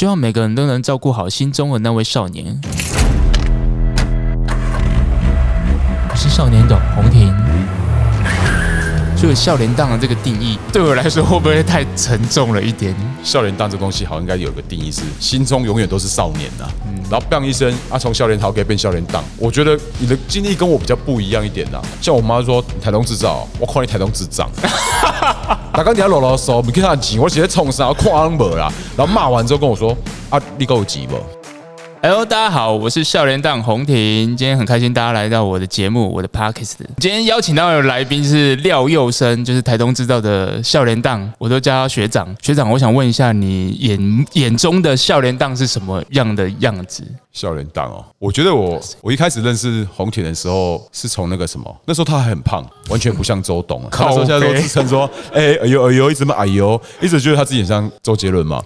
希望每个人都能照顾好心中的那位少年。我是少年董红婷。所以笑脸档的这个定义对我来说会不会太沉重了一点？笑脸档这东西好像应该有个定义是心中永远都是少年呐。嗯然后 bang 一声啊，从笑脸逃可以变笑脸档。我觉得你的经历跟我比较不一样一点呐。像我妈说台东制造，我夸你台东智障。大刚你要啰啰嗦，你看他急，我直接冲上，夸安博啦。然后骂完之后跟我说啊，你够急不？Hello，大家好，我是笑脸档洪婷。今天很开心大家来到我的节目，我的 Podcast。今天邀请到的来宾是廖佑生，就是台东制造的笑脸档，我都叫他学长。学长，我想问一下，你眼眼中的笑脸档是什么样的样子？笑脸档哦，我觉得我我一开始认识洪婷的时候，是从那个什么，那时候他还很胖，完全不像周董。那时候现在都自称说，哎哎呦哎呦，一直骂哎呦，一直觉得他自己很像周杰伦嘛。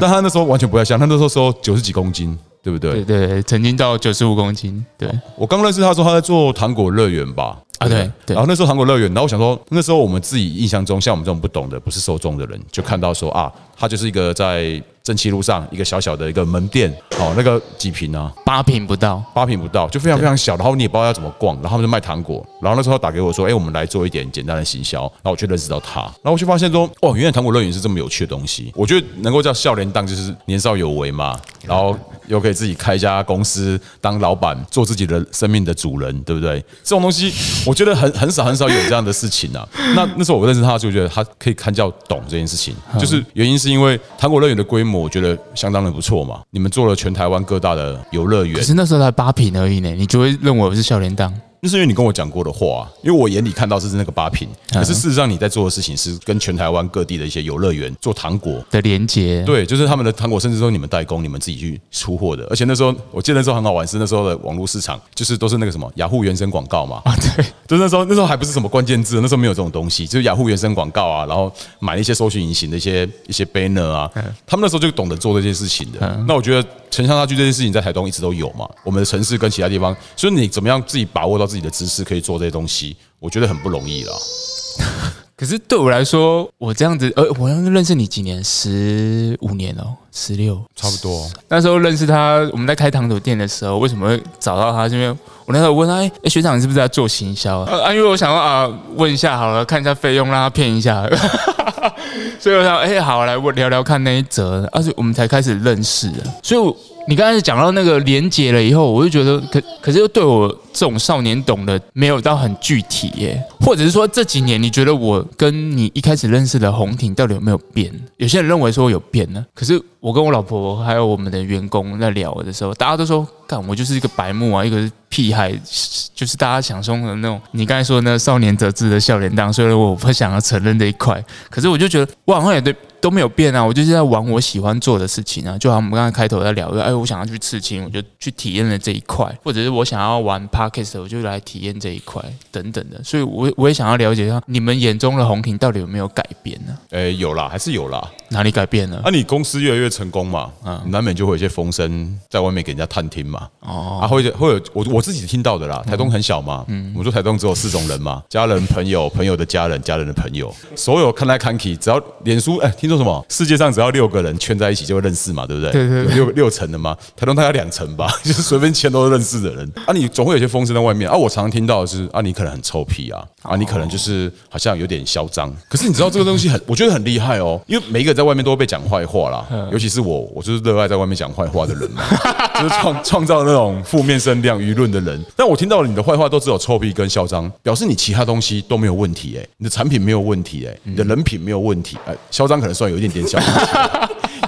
但他那时候完全不太像，他那时候说九十几公斤。对不对？对对，曾经到九十五公斤。对我刚认识他说他在做糖果乐园吧？啊对对。然后那时候糖果乐园，然后我想说那时候我们自己印象中，像我们这种不懂的、不是受众的人，就看到说啊，他就是一个在。正气路上一个小小的一个门店，哦，那个几平啊？八平不到，八平不到，就非常非常小。然后你也不知道要怎么逛，然后他们就卖糖果。然后那时候打给我说：“哎，我们来做一点简单的行销。”然后我就认识到他，然后我就发现说：“哦，原来糖果乐园是这么有趣的东西。”我觉得能够叫笑脸档，就是年少有为嘛，然后又可以自己开一家公司当老板，做自己的生命的主人，对不对？这种东西我觉得很很少很少有这样的事情啊。那那时候我认识他，就觉得他可以看叫懂这件事情，就是原因是因为糖果乐园的规模，我觉得相。当的不错嘛！你们做了全台湾各大的游乐园，可是那时候才八平而已呢，你就会认为我是笑脸档。那是因为你跟我讲过的话，因为我眼里看到是那个八品，可是事实上你在做的事情是跟全台湾各地的一些游乐园做糖果的连接，对，就是他们的糖果，甚至说你们代工，你们自己去出货的。而且那时候我记得那时候很好玩，是那时候的网络市场，就是都是那个什么雅虎原生广告嘛，啊对，就是那时候那时候还不是什么关键字，那时候没有这种东西，就是雅虎原生广告啊，然后买一些搜寻引擎的一些一些 banner 啊，他们那时候就懂得做这件事情的。那我觉得城乡差距这件事情在台东一直都有嘛，我们的城市跟其他地方，所以你怎么样自己把握到自己的知识可以做。这些东西，我觉得很不容易了。可是对我来说，我这样子，呃，我认识你几年？十五年哦，十六，差不多。那时候认识他，我们在开糖果店的时候，为什么会找到他？因为我那时候问他，哎，学长，你是不是在做行销啊？因为我想啊，问一下好了，看一下费用，让他骗一下。所以我想，哎，好，来我聊聊看那一则，而且我们才开始认识。所以。你刚才讲到那个连接了以后，我就觉得可可是又对我这种少年懂的没有到很具体耶，或者是说这几年你觉得我跟你一开始认识的红婷到底有没有变？有些人认为说有变呢，可是我跟我老婆还有我们的员工在聊的时候，大家都说干我就是一个白目啊，一个屁孩，就是大家想中的那种。你刚才说那少年得志的笑脸档，虽然我不想要承认这一块，可是我就觉得我好像也对。都没有变啊，我就是在玩我喜欢做的事情啊。就好像我们刚才开头在聊，哎，我想要去刺青，我就去体验了这一块；或者是我想要玩 podcast，我就来体验这一块等等的。所以，我我也想要了解一下你们眼中的红婷到底有没有改变呢？哎，有啦，还是有啦。哪里改变了？啊，你公司越来越成功嘛，嗯，难免就会有一些风声在外面给人家探听嘛。哦，啊，会会有我我自己听到的啦。台东很小嘛，嗯，我说台东只有四种人嘛，家人、朋友、朋友的家人、家人的朋友，所有看来看去，只要脸书，哎，听说什么？世界上只要六个人圈在一起就会认识嘛，对不对？对对，六六层的嘛，台东大概两层吧，就是随便签都是认识的人。啊，你总会有些风声在外面啊。我常常听到的是啊，你可能很臭屁啊，啊，你可能就是好像有点嚣张。可是你知道这个东西很，我觉得很厉害哦，因为每一个在外面都会被讲坏话啦，尤其是我，我就是热爱在外面讲坏话的人嘛，就是创创造那种负面声量舆论的人。但我听到了你的坏话都只有臭屁跟嚣张，表示你其他东西都没有问题哎，你的产品没有问题哎，你的人品没有问题哎，嚣张可能算有一点点。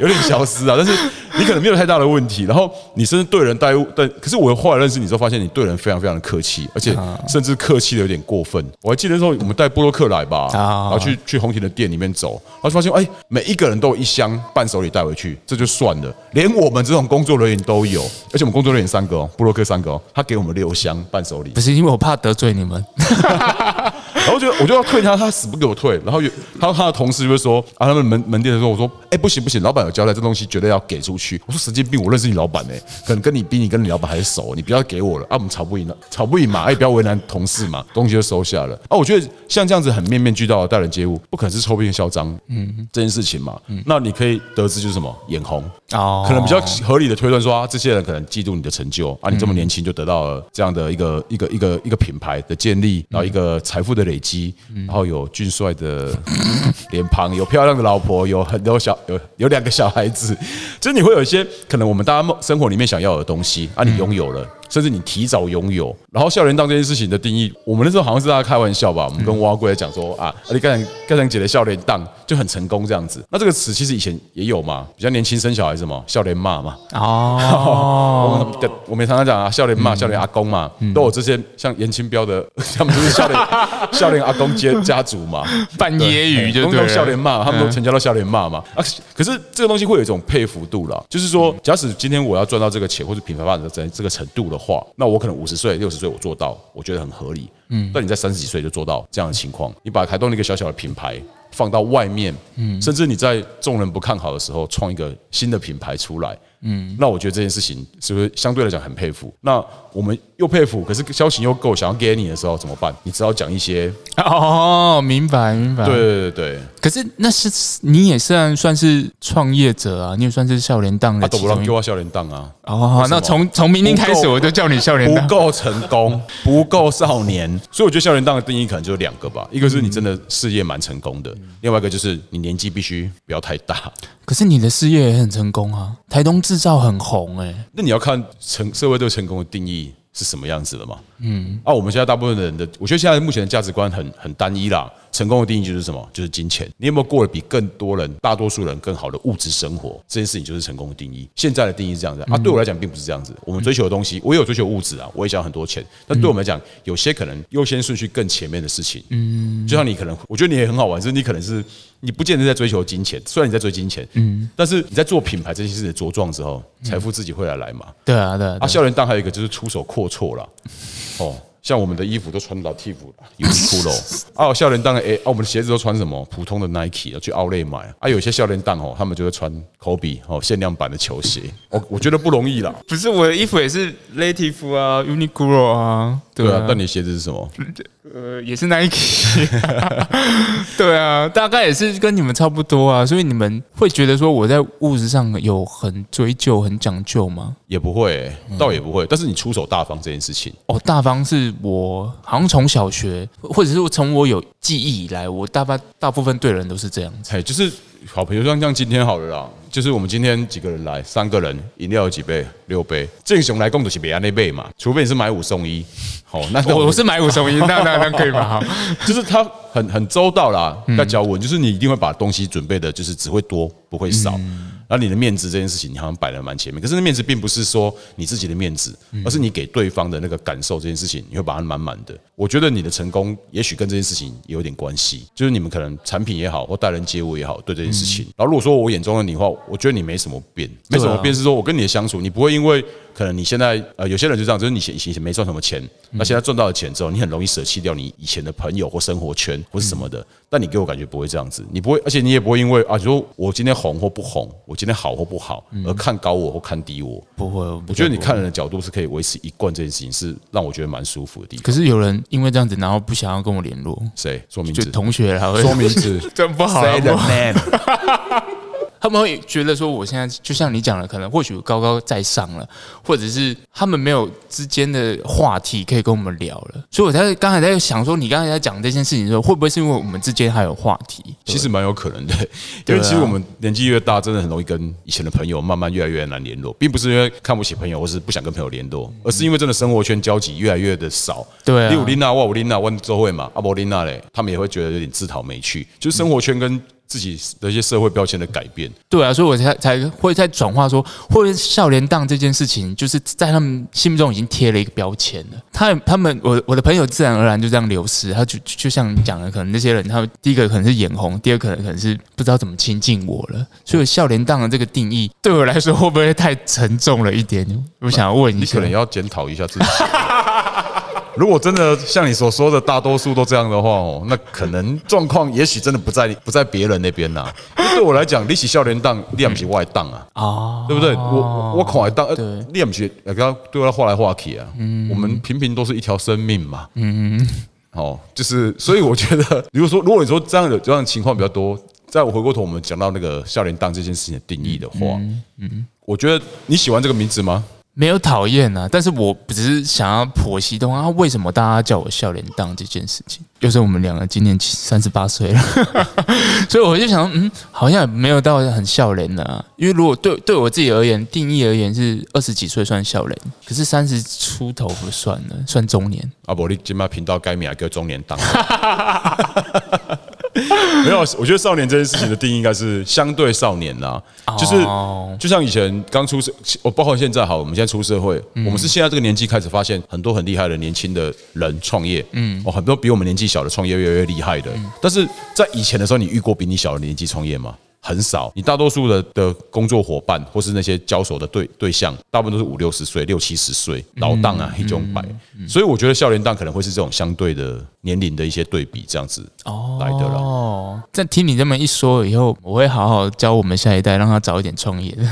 有点消失啊，但是你可能没有太大的问题。然后你甚至对人待物，但可是我后来认识你之后，发现你对人非常非常的客气，而且甚至客气的有点过分。我还记得那时候我们带布洛克来吧，然后去去红婷的店里面走，然后发现哎，每一个人都有一箱伴手礼带回去，这就算了，连我们这种工作人员都有，而且我们工作人员三个哦，布洛克三个哦，他给我们六箱伴手礼，不是因为我怕得罪你们。然后就我就要退他，他死不给我退。然后有他他的同事就会说啊，他们门门店的时候，我说哎不行不行，老板有交代，这东西绝对要给出去。我说神经病，我认识你老板呢、可能跟你比你跟你老板还熟，你不要给我了。啊，我们吵不赢了，吵不赢嘛，哎不要为难同事嘛，东西就收下了。啊，我觉得像这样子很面面俱到的待人接物，不可能是臭屁嚣张，嗯，这件事情嘛，那你可以得知就是什么？眼红，哦，可能比较合理的推断说啊，这些人可能嫉妒你的成就啊，你这么年轻就得到了这样的一个一个一个一个品牌的建立，然后一个财富的累积，然后有俊帅的 脸庞，有漂亮的老婆，有很多小有有两个小孩子，就是你会有一些可能我们大家梦生活里面想要的东西啊，你拥有了。甚至你提早拥有，然后笑脸档这件事情的定义，我们那时候好像是大家开玩笑吧，我们跟蛙龟讲说啊，你刚才刚才姐的笑脸档就很成功这样子。那这个词其实以前也有嘛，比较年轻生小孩子嘛，笑脸骂嘛，哦，我们我们常常讲啊，笑脸骂、笑脸阿公嘛，都有这些像严清标的，他们就是笑脸 笑脸阿公家家族嘛，半揶揄就都用对，笑脸骂，他们都成家都笑脸骂嘛。啊，可是这个东西会有一种佩服度啦，就是说，假使今天我要赚到这个钱，或者品牌发展在这个程度的话，那我可能五十岁、六十岁我做到，我觉得很合理。嗯，但你在三十几岁就做到这样的情况，你把台东的一个小小的品牌放到外面，嗯，甚至你在众人不看好的时候创一个新的品牌出来，嗯，那我觉得这件事情是不是相对来讲很佩服？那我们又佩服，可是消息又够，想要给你的时候怎么办？你只好讲一些，哦，明白明白。对，对对对。可是那是你也算算是创业者啊，你也算是笑脸档的啊，都不让给我笑脸档啊，哦，那从从明天开始我就叫你笑脸档。不够成功，不够少年，所以我觉得笑脸档的定义可能就两个吧，一个是你真的事业蛮成功的，另外一个就是你年纪必须不要太大。可是你的事业也很成功啊，台东制造很红哎、那你要看成社会对成功的定义是什么样子的嘛？嗯，啊，我们现在大部分的人的，我觉得现在目前的价值观很很单一啦。成功的定义就是什么？就是金钱。你有没有过得比更多人、大多数人更好的物质生活？这件事情就是成功的定义。现在的定义是这样子啊，对我来讲并不是这样子。我们追求的东西，我也有追求物质啊，我也想要很多钱。但对我们来讲，有些可能优先顺序更前面的事情，嗯，就像你可能，我觉得你也很好玩，就是你可能是你不见得在追求金钱，虽然你在追金钱，嗯，但是你在做品牌这件事情茁壮之后，财富自己会来来嘛。对啊，对啊，校园档还有一个就是出手阔绰啦，哦，像我们的衣服都穿老 T 服，Uniqlo，啊，校园档诶，啊，我们的鞋子都穿什么？普通的 Nike 啊，去 Outlet 买。啊，有些校园档哦，他们就会穿 Kobe 哦限量版的球鞋，我我觉得不容易啦，不是我的衣服也是 Lative 啊，Uniqlo 啊，，对啊但你鞋子是什么？呃也是 Nike，对啊，大概也是跟你们差不多啊，所以你们会觉得说我在物质上有很追究、很讲究吗？也不会、欸，倒也不会，但是你出手大方这件事情，哦，大方是我好像从小学，或者是从我有记忆以来，我大半大部分对人都是这样子。哎，就是好，比如像像今天好了啦，就是我们今天几个人来，三个人，饮料有几杯？六杯。正常来共都是别安那杯嘛，除非你是买五送一。好，那那我我是买五送一，那那那可以吗？好 就是他很很周到啦，要教我，就是你一定会把东西准备的，就是只会多不会少。然后你的面子这件事情，你好像摆的蛮前面，可是那面子并不是说你自己的面子，而是你给对方的那个感受这件事情，你会把它满满的。我觉得你的成功也许跟这件事情有点关系，就是你们可能产品也好，或待人接物也好，对这件事情。然后如果说我眼中的你的话，我觉得你没什么变，没什么变是说我跟你的相处，你不会因为可能你现在呃有些人就这样，就是你以前以前没赚什么钱，那现在赚到了钱之后，你很容易舍弃掉你以前的朋友或生活圈或是什么的。但你给我感觉不会这样子，你不会，而且你也不会因为啊，你说我今天红或不红，我今天好或不好，而看高我或看低我。不会，我我觉得你看人的角度是可以维持一贯这件事情，是让我觉得蛮舒服的地方。可是有人因为这样子，然后不想要跟我联络，谁说名就字？同学啦，说名字。真不好啊 Say 不 the 好 name。他们会觉得说，我现在就像你讲的，可能或许高高在上了，或者是他们没有之间的话题可以跟我们聊了。所以我在刚才在想说，你刚才在讲这件事情的时候，会不会是因为我们之间还有话题？其实蛮有可能的，因为其实我们年纪越大，真的很容易跟以前的朋友慢慢越来越难联络，并不是因为看不起朋友或是不想跟朋友联络，而是因为真的生活圈交集越来越的少。对啊你有琳娜，我有琳娜，问周慧嘛，阿伯琳娜嘞，他们也会觉得有点自讨没趣，就是生活圈跟自己的一些社会标签的改变。对啊，所以我才才会在转化说，会不会笑脸档这件事情，就是在他们心目中已经贴了一个标签了。他他们我我的朋友自然而然就这样流失，他就就就像你讲的，可能那些人，他们第一个可能是眼红，第二个可能可能是不知道怎么亲近我了。所以笑脸档的这个定义对我来说会不会太沉重了一点？我想要问一下你可，能要检讨一下自己。如果真的像你所说的，大多数都这样的话哦，那可能状况也许真的不在不在别人那边呐。对我来讲，利息笑脸档，练不起外档啊，哦，对不对？我我考来当，对练不起，刚刚对他画来画去啊。嗯我们平平都是一条生命嘛。嗯嗯哦，就是，所以我觉得，如果说如果你说这样的这样的情况比较多，在我回过头我们讲到那个笑脸档这件事情的定义的话，嗯，我觉得你喜欢这个名字吗？没有讨厌啊，但是我只是想要剖析通啊，为什么大家叫我笑脸档这件事情？又是我们两个今年三十八岁了，所以我就想，嗯，好像也没有到很笑脸的、啊，因为如果对对我自己而言，定义而言是二十几岁算笑脸，可是三十出头不算了，算中年。啊，不，你今麦频道改名叫中年档。没有，我觉得少年这件事情的定义应该是相对少年啦，就是哦就像以前刚出社，我包括现在好，我们现在出社会，我们是现在这个年纪开始发现很多很厉害的年轻的人创业，嗯，哦，很多比我们年纪小的创业越来越厉害的，但是在以前的时候，你遇过比你小的年纪创业吗？很少，你大多数的的工作伙伴或是那些交手的对对象，大部分都是五六十岁、六七十岁老档啊，黑中白，所以我觉得笑脸档可能会是这种相对的年龄的一些对比，这样子哦来的了。哦，在听你这么一说以后，我会好好教我们下一代，让他早一点创业的，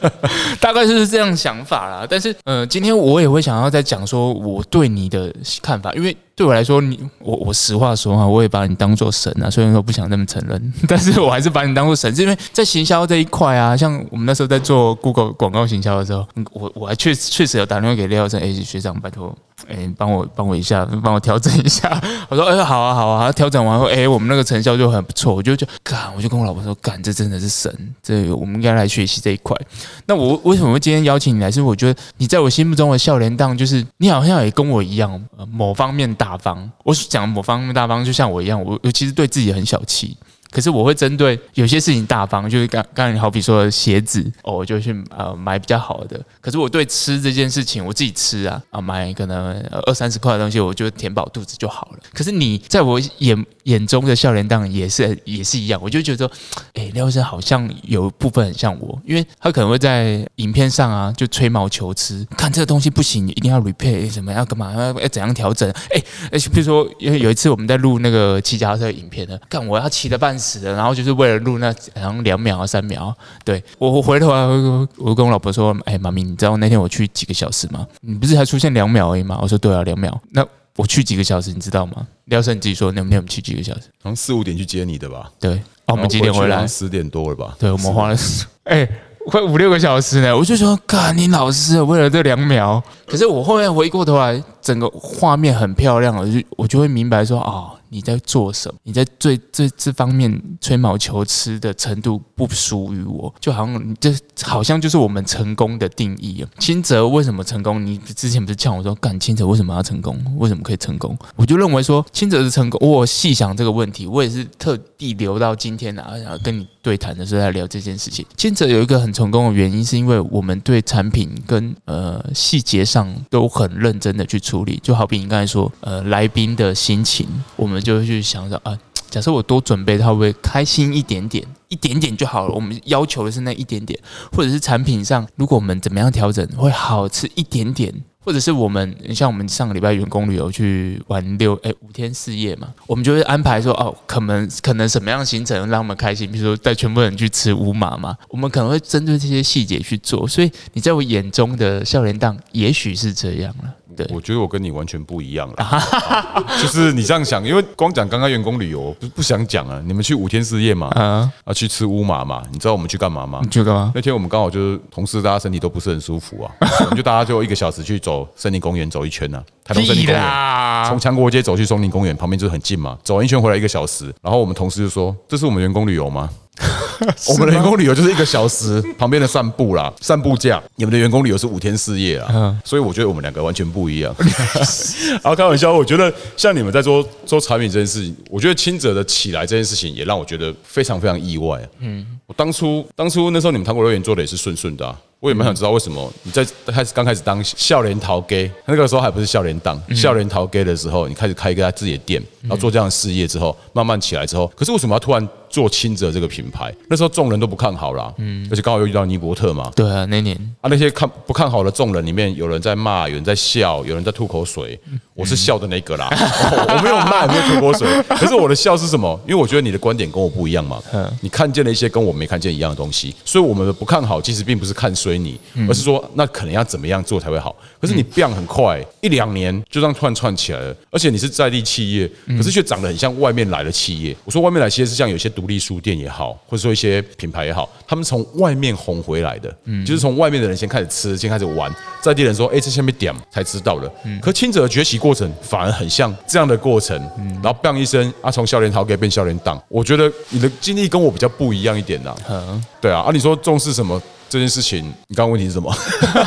大概就是这样想法啦。但是，呃，今天我也会想要再讲说我对你的看法，因为对我来说，你我我实话说哈，我也把你当做神啊，虽然说不想那么承认，但是我还是把你当做神，是因为在行销这一块啊，像我们那时候在做 Google 广告行销的时候，我我还确确实有打电话给廖振 H，学长，拜托。哎，帮我帮我一下，帮我调整一下。我说，哎，好啊，好啊。调整完后，哎，我们那个成效就很不错。我就就干，我就跟我老婆说，干，这真的是神，这我们应该来学习这一块。那我为什么会今天邀请你来？是我觉得你在我心目中的笑脸档，就是你好像也跟我一样，某方面大方。我讲某方面大方，就像我一样，我我其实对自己很小气。可是我会针对有些事情大方，就是刚刚你好比说鞋子哦，我就去呃买比较好的。可是我对吃这件事情，我自己吃啊啊买可能二三十块的东西，我就填饱肚子就好了。可是你在我眼眼中的笑脸档也是也是一样，我就觉得说，哎，廖医生好像有部分很像我，因为他可能会在影片上啊就吹毛求疵，看这个东西不行，一定要 repair 什么要干嘛要要怎样调整，哎哎，比如说因为有一次我们在录那个骑脚车影片呢，看我要骑得半死的，然后就是为了录那好像两秒啊三秒，对我我回头来我我跟我老婆说，哎妈咪，你知道那天我去几个小时吗？你不是还出现两秒而已吗？我说对啊，两秒。那我去几个小时，你知道吗？廖胜你自己说，那天我们去几个小时？好像四五点去接你的吧？对，哦，我们几点回来？十点多了吧？对，我们花了哎。快五六个小时呢，我就说，干你老师为了这两秒。可是我后面回过头来，整个画面很漂亮，我就我就会明白说，哦，你在做什么？你在最这这方面吹毛求疵的程度不属于我，就好像这好像就是我们成功的定义啊。清泽为什么成功？你之前不是呛我说，干清泽为什么要成功？为什么可以成功？我就认为说，清泽是成功，我细想这个问题，我也是特地留到今天啊，然后跟你对谈的时候来聊这件事情。清泽有一个很成功的原因，是因为我们对产品跟呃细节上都很认真的去处理，就好比你刚才说，呃，来宾的心情，我们就会去想着啊，假设我多准备，他会不会开心一点点，一点点就好了。我们要求的是那一点点，或者是产品上，如果我们怎么样调整，会好吃一点点。或者是我们像我们上个礼拜员工旅游去玩六哎五天四夜嘛，我们就会安排说哦，可能可能什么样行程让他们开心，比如说带全部人去吃乌马嘛，我们可能会针对这些细节去做。所以你在我眼中的笑脸档，也许是这样了。对，我觉得我跟你完全不一样了，就是你这样想，因为光讲刚刚员工旅游不不想讲啊，你们去五天四夜嘛，啊，啊去吃乌马嘛，你知道我们去干嘛吗你？去干嘛？那天我们刚好就是同事，大家身体都不是很舒服啊，我们就大家就一个小时去走森林公园走一圈呢、啊，台东森林公园。啦从强国街走去松林公园，旁边就是很近嘛，走完一圈回来一个小时。然后我们同事就说：“这是我们员工旅游吗？” 我们的员工旅游就是一个小时旁边的散步啦，散步价。你们的员工旅游是五天四夜啦，嗯所以我觉得我们两个完全不一样。然后开玩笑，我觉得像你们在做做产品这件事情，我觉得清者的起来这件事情也让我觉得非常非常意外。嗯，我当初当初那时候你们糖果乐园做的也是顺顺的、啊。我也蛮想知道为什么你在开始刚开始当笑脸陶 gay，那个时候还不是笑脸档，笑脸陶 gay 的时候，你开始开一个自己的店，然后做这样的事业之后，慢慢起来之后，可是为什么要突然做轻者这个品牌，那时候众人都不看好啦，嗯，而且刚好又遇到尼伯特嘛，对啊，那年。啊，那些看不看好的众人里面，有人在骂，有人在笑，有人在吐口水，我是笑的那个啦，我没有骂，没有吐口水，可是我的笑是什么？因为我觉得你的观点跟我不一样嘛，你看见了一些跟我没看见一样的东西，所以我们的不看好，其实并不是看衰你，而是说那可能要怎么样做才会好。可是你变很快，一两年就这样突然串起来了，而且你是在地企业，可是却长得很像外面来的企业。我说外面来企业是像有些独立书店也好，或者说一些品牌也好，他们从外面红回来的，嗯就是从外面的人先开始吃，先开始玩，在地人说，哎，这下面点才知道的。可亲者的崛起过程反而很像这样的过程，嗯然后 bang 一声啊，从笑脸桃给变笑脸党。我觉得你的经历跟我比较不一样一点呐。对啊，啊，你说重视什么这件事情？你刚刚问题是什么？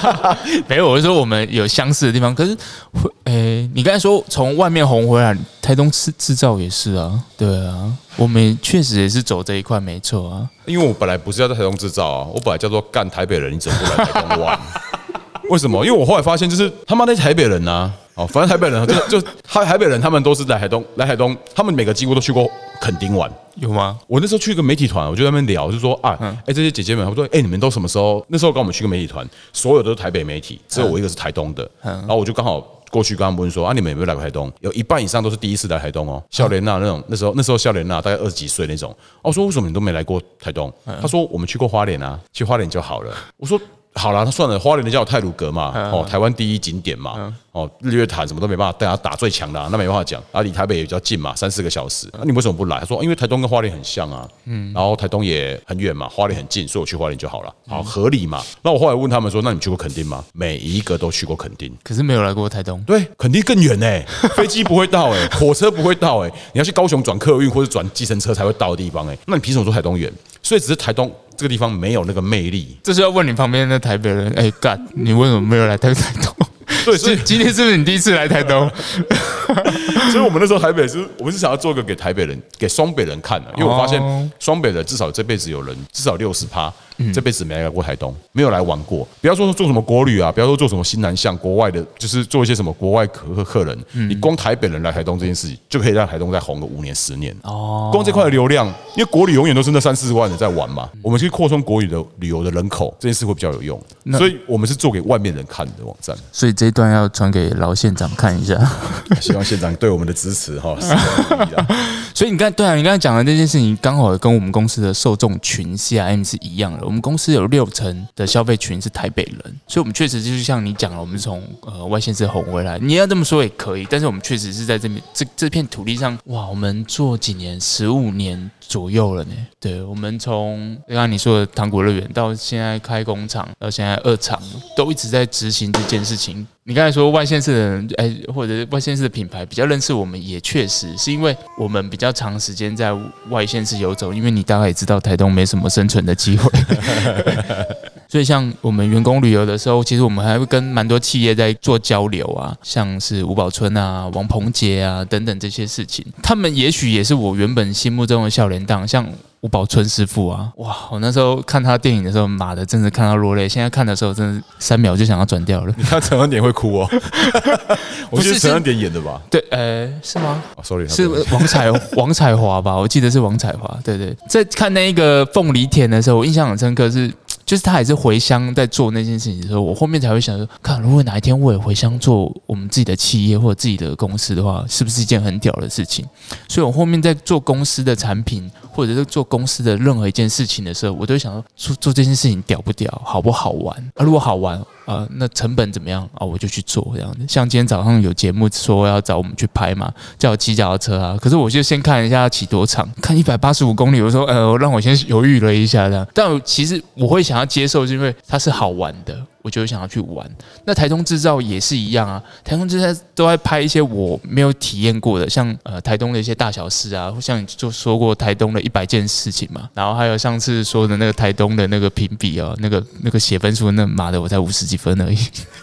没有，我是说我们有相似的地方，可是会，诶，你刚才说从外面红回来，台东制制造也是啊，对啊，我们确实也是走这一块，没错啊。因为我本来不是要在台东制造啊，我本来叫做干台北人，你怎么不来台东玩？为什么？因为我后来发现，就是他妈那些台北人呐，哦，反正台北人就就他台北人，他们都是来台东来台东，他们每个几乎都去过垦丁玩。有吗？我那时候去一个媒体团，我就在那边聊，就说啊，哎，这些姐姐们，我说，哎，你们都什么时候？那时候跟我们去个媒体团，所有都是台北媒体，只有我一个是台东的。然后我就刚好过去跟他们问说啊，你们有没有来过台东？有一半以上都是第一次来台东哦。笑莲娜那种，那时候那时候笑莲娜大概二十几岁那种。我说为什么你都没来过台东？他说我们去过花莲啊，去花莲就好了。我说。好了，他算了，花莲的叫泰鲁阁嘛，哦，台湾第一景点嘛，哦，日月潭什么都没办法，大家打最强的，那没办法讲，啊，离台北也比较近嘛，三四个小时，那你为什么不来？他说，因为台东跟花莲很像啊，嗯，然后台东也很远嘛，花莲很近，所以我去花莲就好了，好合理嘛。那我后来问他们说，那你去过垦丁吗？每一个都去过垦丁，可是没有来过台东。对，垦丁更远呢，飞机不会到哎，火车不会到哎，你要去高雄转客运或者转计程车才会到的地方哎，那你凭什么说台东远？所以只是台东。这个地方没有那个魅力，这是要问你旁边的台北人。哎，干，你为什么没有来台台东？对，所以今天是不是你第一次来台东？所以我们那时候台北是，我们是想要做一个给台北人、给双北人看的，因为我发现双北人至少这辈子有人至少六十趴。这辈子没来过台东，没有来玩过。不要说做什么国旅啊，不要说做什么新南向国外的，就是做一些什么国外客客人。你光台北人来台东这件事情，就可以让台东再红个五年十年。哦，光这块的流量，因为国旅永远都是那三四十万人在玩嘛。我们去扩充国旅的旅游的人口，这件事会比较有用。所以我们是做给外面人看的网站。所以这一段要传给老县长看一下，希望县长对我们的支持哈。所以你刚对啊，你刚才讲的这件事情，刚好跟我们公司的受众群 C I M 是一样的。我们公司有六成的消费群是台北人，所以我们确实就是像你讲了，我们从呃外县市红回来，你要这么说也可以。但是我们确实是在这边这这片土地上，哇，我们做几年，十五年左右了呢。对，我们从刚刚你说的糖果乐园到现在开工厂，到现在二厂，都一直在执行这件事情。你刚才说外县市的人，哎，或者外县市的品牌比较认识我们，也确实是因为我们比较长时间在外县市游走，因为你大概也知道台东没什么生存的机会，所以像我们员工旅游的时候，其实我们还会跟蛮多企业在做交流啊，像是吴宝春啊、王鹏杰啊等等这些事情，他们也许也是我原本心目中的笑脸档，像。吴宝春师傅啊，哇！我那时候看他电影的时候，妈的，真的看到落泪。现在看的时候，真的三秒就想要转掉了。你看陈恩典会哭哦，我是陈恩典演的吧？对，呃，是吗？Sorry，是王彩 王彩华吧？我记得是王彩华。对对，在看那一个凤梨田的时候，我印象很深刻是。就是他也是回乡在做那件事情的时候，我后面才会想说，看如果哪一天我也回乡做我们自己的企业或者自己的公司的话，是不是一件很屌的事情？所以我后面在做公司的产品或者是做公司的任何一件事情的时候，我都想说，做做这件事情屌不屌，好不好玩？啊，如果好玩。啊，那成本怎么样啊？我就去做这样子。像今天早上有节目说要找我们去拍嘛，叫我骑脚踏车啊。可是我就先看一下要骑多长，看一百八十五公里。我说呃，让我先犹豫了一下这样。但其实我会想要接受，是因为它是好玩的。我就想要去玩，那台东制造也是一样啊。台东制造都在拍一些我没有体验过的，像呃台东的一些大小事啊，像就说过台东的一百件事情嘛。然后还有上次说的那个台东的那个评比啊，那个那个写分数，那妈的我才五十几分而已。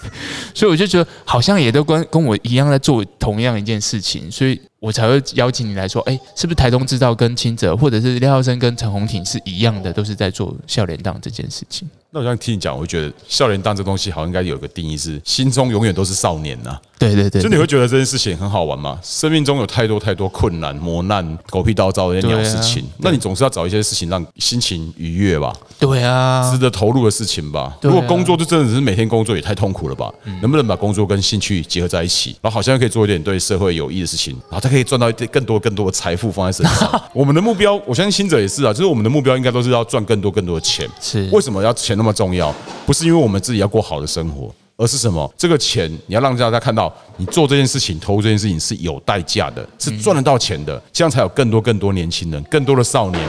所以我就觉得好像也都跟跟我一样在做同样一件事情，所以我才会邀请你来说，哎，是不是台东制造跟清泽，或者是廖浩生跟陈红挺是一样的，都是在做笑脸档这件事情。那我想听你讲，我会觉得笑脸档这东西好像应该有个定义是心中永远都是少年呐。对对对，就你会觉得这件事情很好玩嘛？生命中有太多太多困难、磨难、狗屁叨叨的那些鸟事情，那你总是要找一些事情让心情愉悦吧，对啊，值得投入的事情吧。啊如果工作就真的只是每天工作，也太痛苦了吧？能不能把工作跟兴趣结合在一起，然后好像可以做一点对社会有益的事情，然后他可以赚到一点更多更多的财富放在身上。我们的目标，我相信新者也是啊，就是我们的目标应该都是要赚更多更多的钱。是为什么要钱那么重要？不是因为我们自己要过好的生活，而是什么？这个钱你要让大家看到，你做这件事情、投入这件事情是有代价的，是赚得到钱的，这样才有更多更多年轻人、更多的少年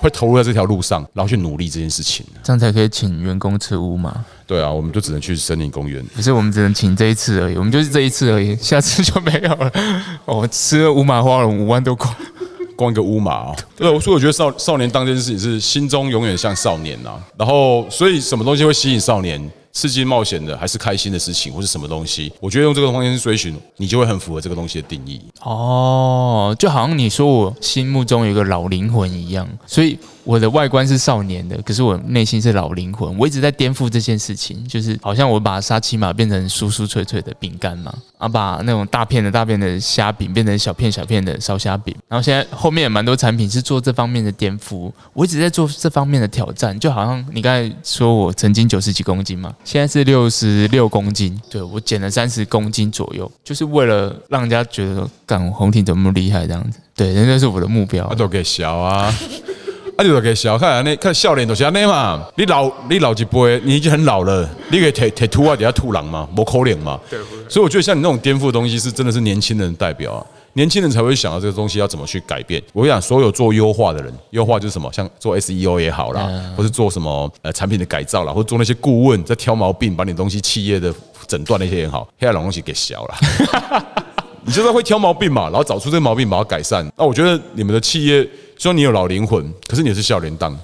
会投入在这条路上，然后去努力这件事情。这样才可以请员工吃乌嘛。对啊，我们就只能去森林公园。可是我们只能请这一次而已，我们就是这一次而已，下次就没有了。哦，吃了五马花龙五万多块，光一个乌马啊，对，所以我觉得少少年当这件事情是心中永远像少年呐、然后，所以什么东西会吸引少年？刺激冒险的，还是开心的事情，或是什么东西？我觉得用这个方向去追寻，你就会很符合这个东西的定义。哦，就好像你说我心目中有一个老灵魂一样，所以我的外观是少年的，可是我内心是老灵魂。我一直在颠覆这件事情，就是好像我把沙琪玛变成酥酥脆脆的饼干嘛，啊，把那种大片的大片的虾饼变成小片小片的烧虾饼。然后现在后面也蛮多产品是做这方面的颠覆，我一直在做这方面的挑战。就好像你刚才说我曾经九十几公斤嘛，现在是六十六公斤，对我减了三十公斤左右，就是为了让人家觉得，干红婷怎么那么厉害这样子。对，那就是我的目标啊，。都给小啊，啊，你都给小，看那看笑脸都是安尼嘛。你老你老一辈，你已经很老了，你可以提提秃啊，底下吐狼嘛，无可能嘛。对，所以我觉得像你那种颠覆的东西，是真的是年轻人代表啊。年轻人才会想到这个东西要怎么去改变。我跟你讲，所有做优化的人，优化就是什么，像做 SEO 也好啦，或是做什么呃产品的改造啦，或者做那些顾问在挑毛病，把你东西企业的诊断那些也好，黑暗东西给小了。你就是会挑毛病嘛，然后找出这个毛病，把它改善。那我觉得你们的企业，虽然你有老灵魂，可是你也是笑脸档。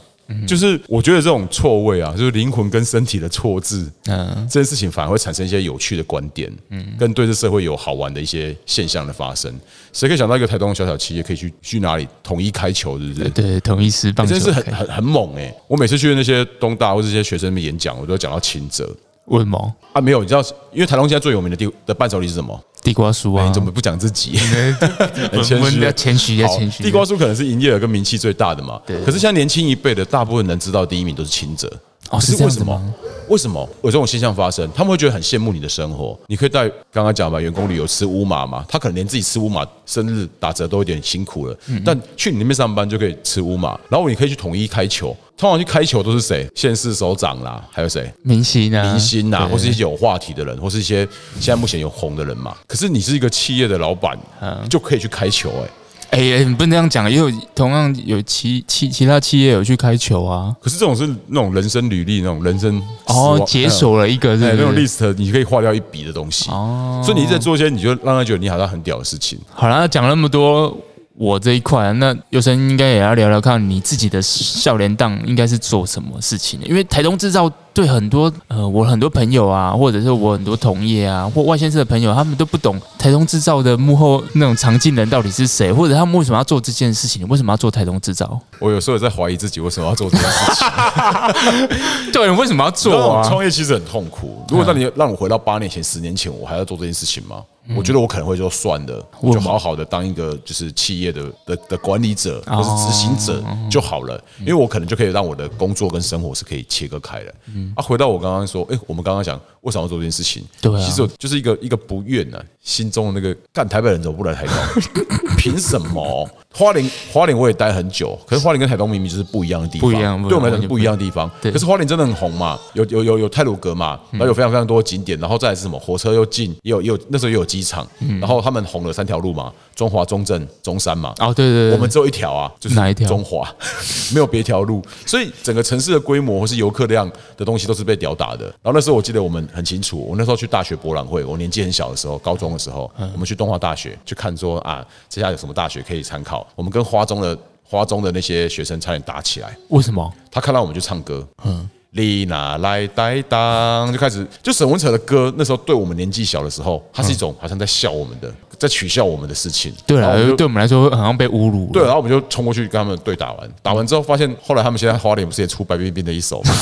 就是我觉得这种错位啊，就是灵魂跟身体的错置，嗯，这件事情反而会产生一些有趣的观点，嗯，跟对这社会有好玩的一些现象的发生。谁可以想到一个台东的小小企业可以去去哪里统一开球，是不是？对，统一师棒球真的是很很很猛哎、我每次去那些东大或这些学生们演讲，我都会讲到秦哲为什么？啊，没有，你知道，因为台东现在最有名的地的伴手礼是什么？地瓜叔啊？哎你怎么不讲自己？很我谦虚谦虚，要好谦虚。地瓜叔可能是营业额跟名气最大的嘛。对可是像年轻一辈的，大部分能知道第一名都是清者。可哦是这为什么？为什么有这种现象发生？他们会觉得很羡慕你的生活。你可以带刚刚讲吧，员工旅游吃乌马嘛，他可能连自己吃乌马生日打折都有点辛苦了，嗯但去你那边上班就可以吃乌马，然后你可以去统一开球。通常去开球都是谁？县市首长啦，还有谁？明星啊，明星呐，对或是一些有话题的人，或是一些现在目前有红的人嘛。可是你是一个企业的老板，嗯就可以去开球哎、哎、你不能这样讲，也有同样有其其其他企业有去开球啊。可是这种是那种人生履历，那种人生，哦解锁了一个是哎那种？list，你可以划掉一笔的东西。哦，所以你一直在做一些，你就让他觉得你好像很屌的事情。好了，讲那么多我这一块，那有生应该也要聊聊看你自己的笑脸档应该是做什么事情的？因为台东制造对很多呃我很多朋友啊，或者是我很多同业啊，或外县市的朋友，他们都不懂台东制造的幕后那种常进人到底是谁，或者他们为什么要做这件事情？为什么要做台东制造？我有时候也在怀疑自己为什么要做这件事情。对，为什么要做啊？创业其实很痛苦。如果让你让我回到八年前、十年前，我还要做这件事情吗？我觉得我可能会就算了，我就好好的当一个就是企业的的的管理者或是执行者就好了，因为我可能就可以让我的工作跟生活是可以切割开的。啊，回到我刚刚说，哎，我们刚刚讲为什么要做这件事情？对啊其实就是一个一个不愿呢，心中的那个干台北人怎么不来台东？凭什么？花莲花莲我也待很久，可是花莲跟台东明明就是不一样的地方，不一样对我们来讲是不一一样的地方。对可是花莲真的很红嘛，有有有有泰鲁阁嘛，然后有非常非常多的景点，然后再来是什么火车又近，也有也有那时候也有机场，然后他们红了三条路嘛，中华、中正、中山嘛。哦，对对对，我们只有一条啊，就是哪一条中华，没有别条路，所以整个城市的规模或是游客量的东西都是被吊打的。然后那时候我记得我们很清楚，我那时候去大学博览会，我年纪很小的时候，高中的时候，我们去东华大学去看说啊，这下来有什么大学可以参考，我们跟花中的花中的那些学生差点打起来。为什么？他看到我们就唱歌，嗯，你拿来担当，就开始就沈文成的歌，那时候对我们年纪小的时候，他是一种好像在笑我们的，在取笑我们的事情。对了，然后我们就对我们来说好像被侮辱。对，然后我们就冲过去跟他们对打完，打完之后发现，后来他们现在花莲不是也出白冰冰的一首吗？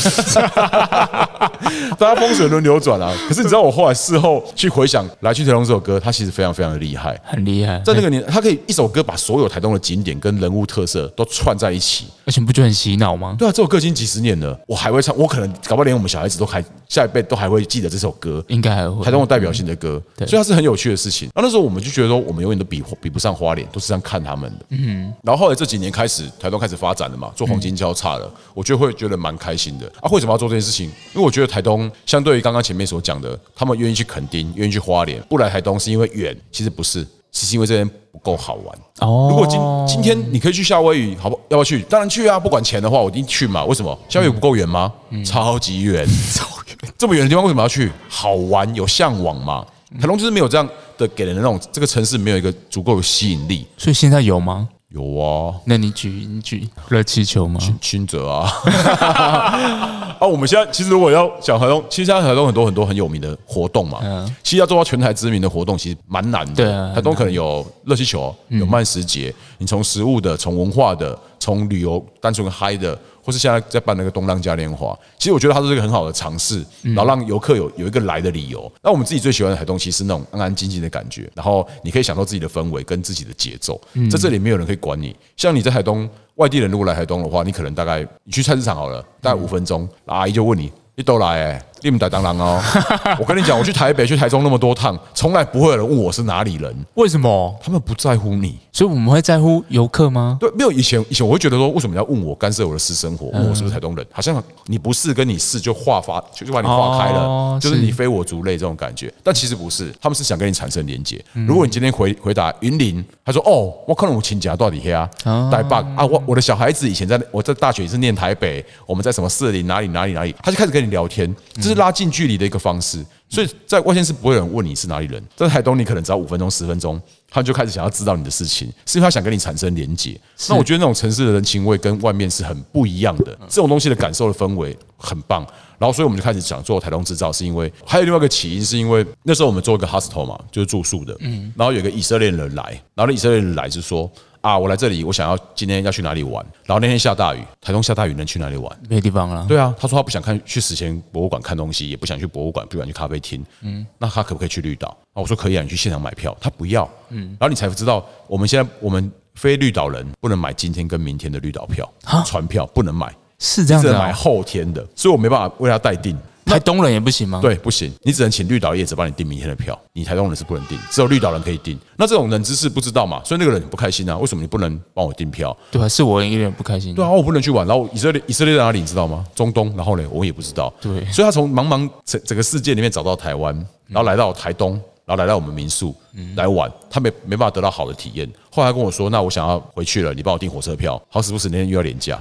大家风水轮流转啊。可是你知道，我后来事后去回想《来去台东》这首歌，它其实非常非常的厉害。很厉害，在那个年，它可以一首歌把所有台东的景点跟人物特色都串在一起。而且不就很洗脑吗？对啊，这首歌已经几十年了，我还会唱，我可能搞不好连我们小孩子都还下一辈都还会记得这首歌。应该还会台东有代表性的歌，所以它是很有趣的事情。那那时候我们就觉得说，我们永远都比比不上花莲，都是这样看他们的。嗯，然后后来这几年开始，台东开始发展了嘛，做黄金交叉了，我觉得会觉得蛮开心的。啊，为什么要做这件事情？因为我觉得台东相对于刚刚前面所讲的，他们愿意去垦丁，愿意去花莲，不来台东是因为远，其实不是，是因为这边不够好玩。哦。如果今今天你可以去夏威夷，好不？要不要去？当然去啊！不管钱的话，我一定去嘛。为什么？夏威夷不够远吗？超级远，超远，这么远的地方为什么要去？好玩，有向往吗？台东就是没有这样的给人的那种，这个城市没有一个足够有吸引力。所以现在有吗？有啊，那你举你举热气球吗？新泽啊，啊，我们现在其实如果要讲台东，其实现在台东很多很多很有名的活动嘛，嗯其实要做到全台知名的活动，其实蛮难的。对啊台东可能有热气球，有慢食节，你从食物的，从文化的，从旅游单纯嗨的，或是现在在办那个东浪嘉年华，其实我觉得它是一个很好的尝试，然后让游客有有一个来的理由。那我们自己最喜欢的台东，其实是那种安安静静的感觉，然后你可以享受自己的氛围跟自己的节奏，在这里没有人可以管你。像你在海东，外地人如果来海东的话，你可能大概你去菜市场好了，大概五分钟，阿姨就问你。你都来哎、你们打当然哦！我跟你讲，我去台北、去台中那么多趟，从来不会有人问我是哪里人，为什么？他们不在乎你。所以我们会在乎游客吗？对，没有以前以前我会觉得说，为什么要问我干涉我的私生活？问我是不是台东人？好像你不是跟你是就划发就就把你划开了，就是你非我族类这种感觉。但其实不是，他们是想跟你产生连接。如果你今天回回答云林，他说哦，我可能我亲家到底黑啊，台北啊，我我的小孩子以前在我在大学也是念台北，我们在什么士林哪里哪里哪里，他就开始跟你聊天，这是拉近距离的一个方式。所以在外县市不会有人问你是哪里人，在台东你可能只要五分钟十分钟，他们就开始想要知道你的事情，是因为他想跟你产生连结。那我觉得那种城市的人情味跟外面是很不一样的，这种东西的感受的氛围很棒。然后所以我们就开始想做台东制造，是因为还有另外一个起因，是因为那时候我们做一个 hostel 嘛，就是住宿的，嗯，然后有一个以色列人来，然后那以色列人来是说。啊，我来这里，我想要今天要去哪里玩？然后那天下大雨，台东下大雨，能去哪里玩？没地方了。对啊，他说他不想看去史前博物馆看东西，也不想去博物馆，不想去咖啡厅。嗯，那他可不可以去绿岛？啊，我说可以啊，你去现场买票。他不要。嗯，然后你才知道，我们现在我们非绿岛人不能买今天跟明天的绿岛票，船票不能买，是这样的、只能买啊。后天的，所以我没办法为他代订。台东人也不行吗？，对，不行，你只能请绿岛业者帮你订明天的票，你台东人是不能订，只有绿岛人可以订。那这种人知识不知道嘛，所以那个人很不开心啊，为什么你不能帮我订票？对啊，是我有点不开心。对啊，我不能去玩。然后以色列以色列在哪里，你知道吗？中东。然后呢，我也不知道。对所以他从茫茫整整个世界里面找到台湾，然后来到台东，然后来到我们民宿来玩，他没没办法得到好的体验。后来他跟我说：“那我想要回去了，你帮我订火车票。”好死不死那天又要廉价，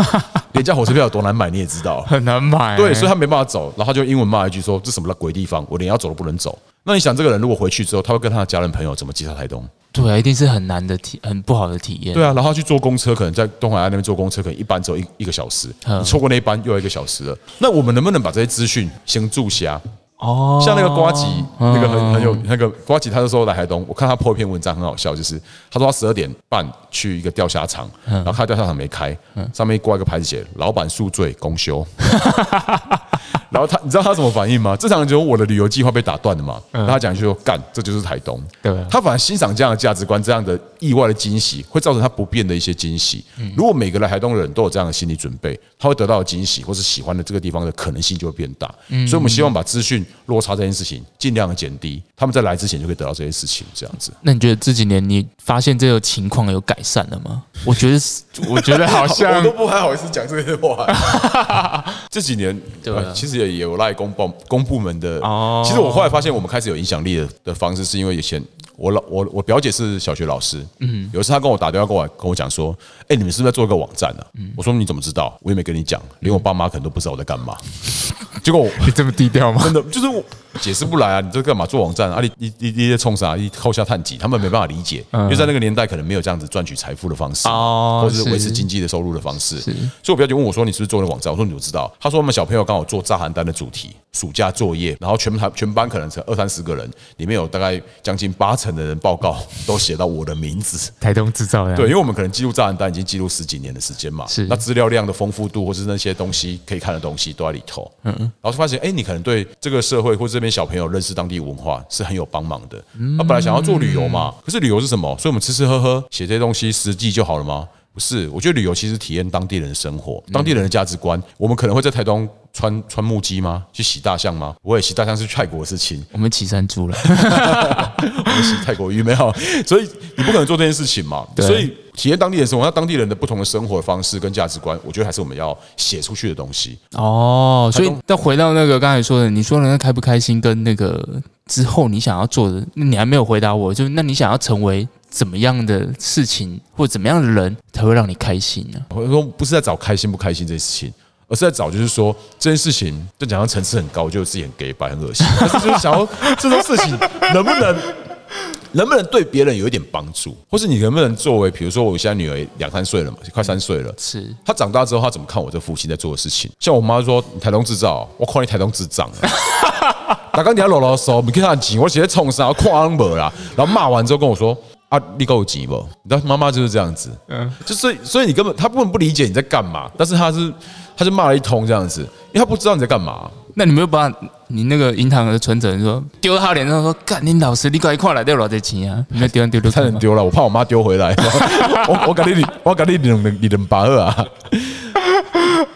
廉价火车票有多难买你也知道。很难买。对，所以他没办法走，然后他就英文骂一句说：“这什么鬼地方，我连要走都不能走。”那你想，这个人如果回去之后，他会跟他的家人朋友怎么介绍台东？对啊，一定是很难的体，很不好的体验。对啊，然后他去坐公车，可能在东海岸那边坐公车，可能一班只有一一个小时，嗯你错过那一班又要一个小时了。那我们能不能把这些资讯先注下？哦，像那个瓜吉，那个很很有那个瓜吉，他那时候来台东，我看他 po 一篇文章很好笑，就是他说他十二点半去一个钓虾场，然后看钓虾场没开，上面挂一个牌子写“老板宿醉公休”，然后他你知道他怎么反应吗？正常人就我的旅游计划被打断了嘛，他讲一句说干，这就是台东，对啊他反而欣赏这样的价值观，这样的意外的惊喜，会造成他不变的一些惊喜。如果每个来台东的人都有这样的心理准备，他会得到的惊喜或是喜欢的这个地方的可能性就会变大。所以我们希望把资讯落差这件事情尽量的减低，他们在来之前就可以得到这些事情，这样子。那你觉得这几年你发现这个情况有改善了吗？我觉得是，我觉得好像我像都不还好意思讲这些话。这几年，对啊呃其实也也有赖公部公部门的。哦其实我后来发现，我们开始有影响力的的方式，是因为以前我老我我表姐是小学老师，嗯，有一次她跟我打电话过来跟我讲说，哎，你们是不是在做一个网站呢、嗯我说你怎么知道？我也没跟你讲，连我爸妈可能都不知道我在干嘛。结果我 你这么低调吗？真的就是我解释不来啊！你这干嘛做网站啊？你你你你在冲啥？你扣下探几？他们没办法理解，因为在那个年代可能没有这样子赚取财富的方式，哦或者是维持经济的收入的方式。所以我表姐问我说：“你是不是做了网站？”我说：“你怎么知道？”他说：“我们小朋友刚好做炸邯郸的主题，暑假作业，然后全班全班可能才二三十个人，里面有大概将近八成的人报告都写到我的名字。”台东制造的，对，因为我们可能记录炸邯郸已经记录十几年的时间嘛，是那资料量的丰富度，或是那些东西可以看的东西都在里头。嗯嗯，然后发现，哎，你可能对这个社会或这边小朋友认识当地文化是很有帮忙的。他本来想要做旅游嘛，可是旅游是什么？所以我们吃吃喝喝写这些东西实际就好了吗？不是，我觉得旅游其实体验当地人的生活，当地人的价值观。我们可能会在台东穿穿木屐吗？去洗大象吗？不会，洗大象是去泰国的事情。我们骑山猪了，我们洗泰国鱼没有，所以你不可能做这件事情嘛。所以体验当地人生活，那当地人的不同的生活方式跟价值观，我觉得还是我们要写出去的东西。哦，所以再回到那个刚才说的，你说人家开不开心跟那个之后你想要做的，那你还没有回答我，就是那你想要成为怎么样的事情或怎么样的人才会让你开心呢？我说不是在找开心不开心这件事情。而是在找，就是说这件事情，就讲到层次很高，就自己很 gay 白很恶心。但是就是想要这种事情能不能能不能对别人有一点帮助，或是你能不能作为，比如说我现在女儿两三岁了嘛，快三岁了，是她长大之后，她怎么看我这父亲在做的事情？像我妈说：“你台东制造，我看你台东智障啊！大刚你要啰啰嗦，你看他钱，我直接冲上，看没啦。”然后骂完之后跟我说：“啊，你够急不？”你知道妈妈就是这样子，嗯，就所以所以你根本他根本不理解你在干嘛，但是他是他就骂了一通这样子，因为他不知道你在干嘛。那你没有把你那个银行的存折说丢他脸上说，干你老师，你赶快来掉多少钱啊？你那丢丢丢差点丢了，我怕我妈丢回来。我我赶紧我赶紧你你你能把二啊！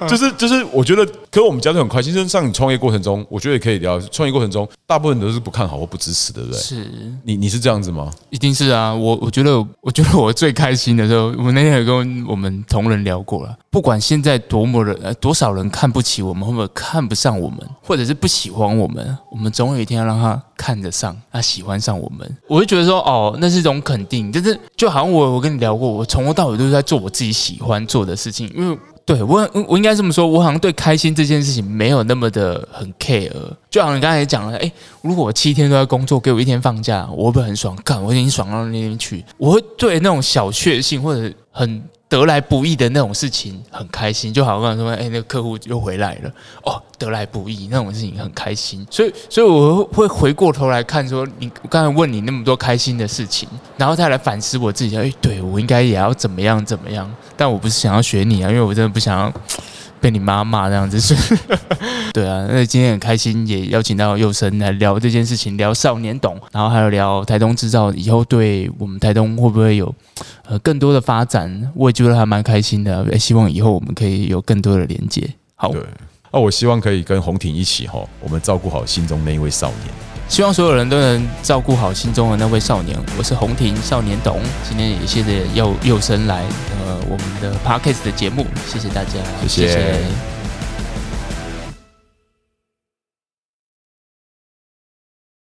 就 是就是，我觉得，可是我们家都很开心。就是像你创业过程中，我觉得也可以聊。创业过程中，大部分都是不看好或不支持，对不对？是你你是这样子吗？一定是啊，我我觉得，我觉得我最开心的时候，我那天有跟我们同仁聊过了。不管现在多么人，呃，多少人看不起我们，或者看不上我们，或者是不喜欢我们，我们总有一天要让他看得上，他喜欢上我们。我就觉得说，哦，那是一种肯定，就是就好像我我跟你聊过，我从头到尾都是在做我自己喜欢做的事情，因为。对我，我应该这么说，我好像对开心这件事情没有那么的很 care。就好像你刚才也讲了，哎，如果我七天都在工作，给我一天放假，我会不会很爽？干，我已经爽到那边去。我会对那种小确幸或者很得来不易的那种事情很开心，就好像说，哎，那个客户又回来了，哦，得来不易那种事情很开心。所以，所以我会回过头来看，说你刚才问你那么多开心的事情，然后再来反思我自己，哎，对我应该也要怎么样怎么样。但我不是想要学你啊，因为我真的不想要被你妈骂这样子。是，对啊。那今天很开心，也邀请到佑生来聊这件事情，聊少年懂，然后还有聊台东制造以后对我们台东会不会有呃更多的发展，我也觉得还蛮开心的。希望以后我们可以有更多的连接。好，对，那我希望可以跟红婷一起哈，我们照顾好心中那一位少年。希望所有人都能照顾好心中的那位少年。我是红婷少年董，今天也谢谢佑佑生来呃我们的 Podcast 的节目，谢谢大家，谢谢